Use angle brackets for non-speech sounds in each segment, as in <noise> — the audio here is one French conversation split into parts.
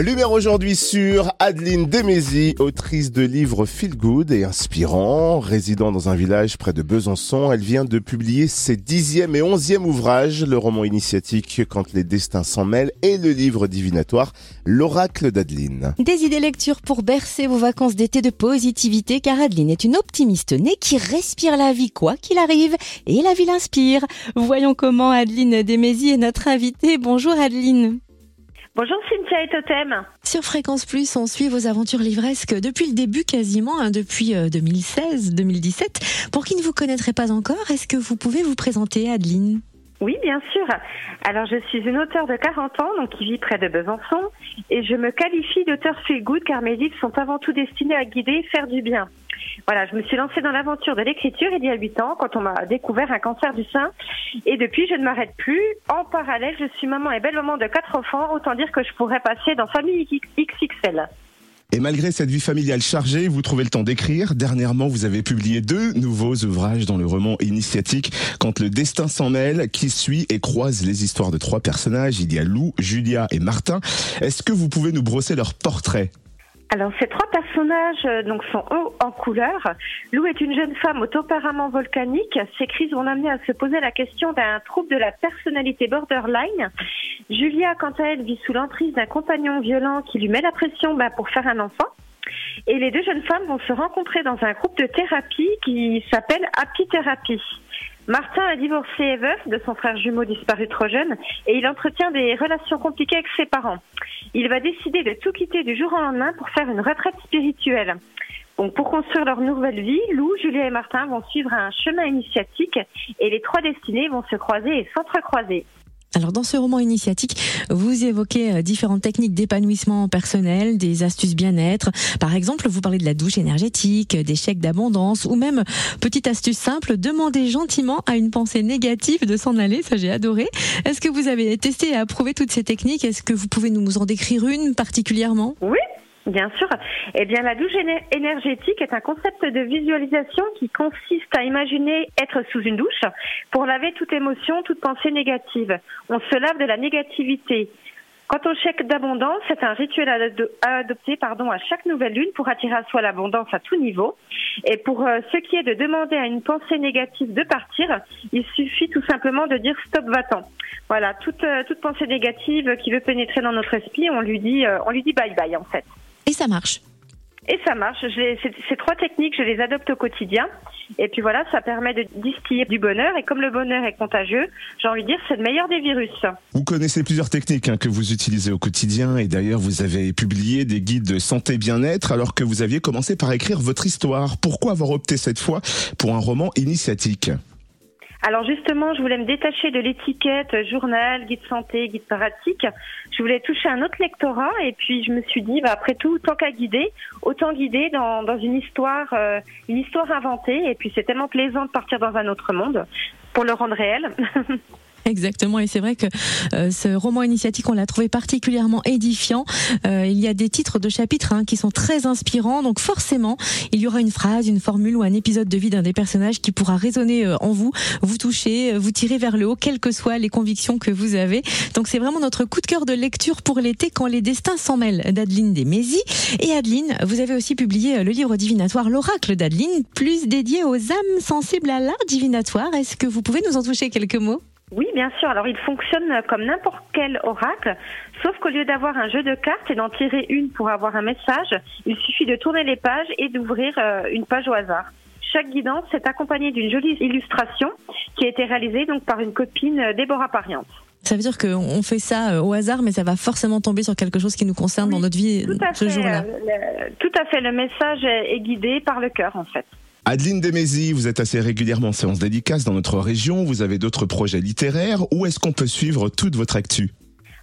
Lumière aujourd'hui sur Adeline Demézy, autrice de livres feel good et inspirants. Résidant dans un village près de Besançon, elle vient de publier ses dixième et onzième ouvrages, le roman initiatique Quand les destins s'en mêlent et le livre divinatoire L'oracle d'Adeline. Des idées lecture pour bercer vos vacances d'été de positivité car Adeline est une optimiste née qui respire la vie quoi qu'il arrive et la vie l'inspire. Voyons comment Adeline Demézy est notre invitée. Bonjour Adeline. Bonjour Cynthia et Totem. Sur Fréquence Plus, on suit vos aventures livresques depuis le début quasiment, hein, depuis 2016-2017. Euh, Pour qui ne vous connaîtrait pas encore, est-ce que vous pouvez vous présenter Adeline? Oui, bien sûr. Alors, je suis une auteure de 40 ans, donc qui vit près de Besançon, et je me qualifie d'auteur feel good car mes livres sont avant tout destinés à guider et faire du bien. Voilà, je me suis lancée dans l'aventure de l'écriture il y a 8 ans quand on m'a découvert un cancer du sein. Et depuis, je ne m'arrête plus. En parallèle, je suis maman et belle maman de quatre enfants. Autant dire que je pourrais passer dans famille XXL. Et malgré cette vie familiale chargée, vous trouvez le temps d'écrire. Dernièrement, vous avez publié deux nouveaux ouvrages dans le roman initiatique Quand le destin s'en mêle, qui suit et croise les histoires de trois personnages. Il y a Lou, Julia et Martin. Est-ce que vous pouvez nous brosser leur portrait alors ces trois personnages euh, donc sont hauts en couleur. Lou est une jeune femme au tempérament volcanique. Ses crises vont l'amener à se poser la question d'un trouble de la personnalité borderline. Julia, quant à elle, vit sous l'emprise d'un compagnon violent qui lui met la pression bah, pour faire un enfant. Et les deux jeunes femmes vont se rencontrer dans un groupe de thérapie qui s'appelle Happy Therapy. Martin a divorcé et veuf de son frère jumeau disparu trop jeune et il entretient des relations compliquées avec ses parents. Il va décider de tout quitter du jour au lendemain pour faire une retraite spirituelle. Donc, pour construire leur nouvelle vie, Lou, Julia et Martin vont suivre un chemin initiatique et les trois destinées vont se croiser et s'entrecroiser. Alors dans ce roman initiatique, vous évoquez euh, différentes techniques d'épanouissement personnel, des astuces bien-être. Par exemple, vous parlez de la douche énergétique, des chèques d'abondance ou même, petite astuce simple, demander gentiment à une pensée négative de s'en aller. Ça, j'ai adoré. Est-ce que vous avez testé et approuvé toutes ces techniques? Est-ce que vous pouvez nous en décrire une particulièrement? Oui, Bien sûr. Eh bien, la douche énergétique est un concept de visualisation qui consiste à imaginer être sous une douche pour laver toute émotion, toute pensée négative. On se lave de la négativité. Quant au chèque d'abondance, c'est un rituel à adopter pardon, à chaque nouvelle lune pour attirer à soi l'abondance à tout niveau. Et pour euh, ce qui est de demander à une pensée négative de partir, il suffit tout simplement de dire stop va-t'en. Voilà, toute, euh, toute pensée négative qui veut pénétrer dans notre esprit, on lui dit, euh, on lui dit bye bye en fait. Et ça marche. Et ça marche. ces trois techniques, je les adopte au quotidien. Et puis voilà, ça permet de distiller du bonheur. Et comme le bonheur est contagieux, j'ai envie de dire, c'est le meilleur des virus. Vous connaissez plusieurs techniques hein, que vous utilisez au quotidien. Et d'ailleurs, vous avez publié des guides de santé bien-être alors que vous aviez commencé par écrire votre histoire. Pourquoi avoir opté cette fois pour un roman initiatique? Alors justement, je voulais me détacher de l'étiquette journal, guide santé, guide pratique. Je voulais toucher un autre lectorat et puis je me suis dit, bah, après tout, tant qu'à guider, autant guider dans, une histoire, euh, une histoire inventée. Et puis c'est tellement plaisant de partir dans un autre monde pour le rendre réel. <laughs> <laughs> Exactement, et c'est vrai que euh, ce roman initiatique, on l'a trouvé particulièrement édifiant. Euh, il y a des titres de chapitres hein, qui sont très inspirants, donc forcément, il y aura une phrase, une formule ou un épisode de vie d'un des personnages qui pourra résonner euh, en vous, vous toucher, vous tirer vers le haut, quelles que soient les convictions que vous avez. Donc c'est vraiment notre coup de cœur de lecture pour l'été quand les destins s'en mêlent d'Adeline Desmézy. Et Adeline, vous avez aussi publié le livre divinatoire L'oracle d'Adeline, plus dédié aux âmes sensibles à l'art divinatoire. Est-ce que vous pouvez nous en toucher quelques mots? Oui, bien sûr. Alors, il fonctionne comme n'importe quel oracle, sauf qu'au lieu d'avoir un jeu de cartes et d'en tirer une pour avoir un message, il suffit de tourner les pages et d'ouvrir euh, une page au hasard. Chaque guidance est accompagnée d'une jolie illustration qui a été réalisée donc par une copine euh, Déborah Pariante. Ça veut dire qu'on fait ça euh, au hasard, mais ça va forcément tomber sur quelque chose qui nous concerne dans notre vie ce jour-là. Tout à fait. Le message est guidé par le cœur, en fait. Adeline Demézy, vous êtes assez régulièrement en séance dédicace dans notre région. Vous avez d'autres projets littéraires. Où est-ce qu'on peut suivre toute votre actu?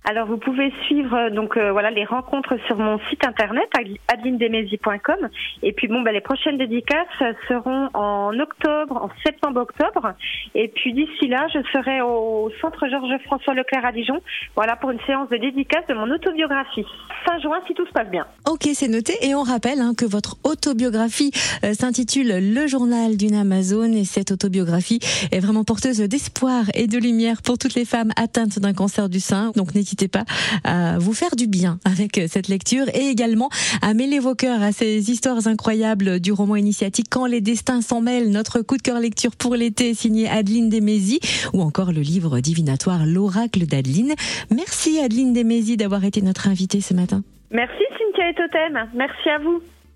Alors vous pouvez suivre euh, donc euh, voilà les rencontres sur mon site internet adelinedemesi.com et puis bon bah, les prochaines dédicaces seront en octobre, en septembre-octobre et puis d'ici là je serai au centre Georges François Leclerc à Dijon voilà pour une séance de dédicace de mon autobiographie. fin juin si tout se passe bien. Ok, c'est noté. Et on rappelle hein, que votre autobiographie euh, s'intitule Le journal d'une Amazon et cette autobiographie est vraiment porteuse d'espoir et de lumière pour toutes les femmes atteintes d'un cancer du sein. Donc pas à vous faire du bien avec cette lecture et également à mêler vos cœurs à ces histoires incroyables du roman initiatique Quand les destins s'en mêlent, notre coup de cœur lecture pour l'été signé Adeline Desmézy ou encore le livre divinatoire L'oracle d'Adeline. Merci Adeline Desmézy d'avoir été notre invitée ce matin. Merci Cynthia et Totem. Merci à vous.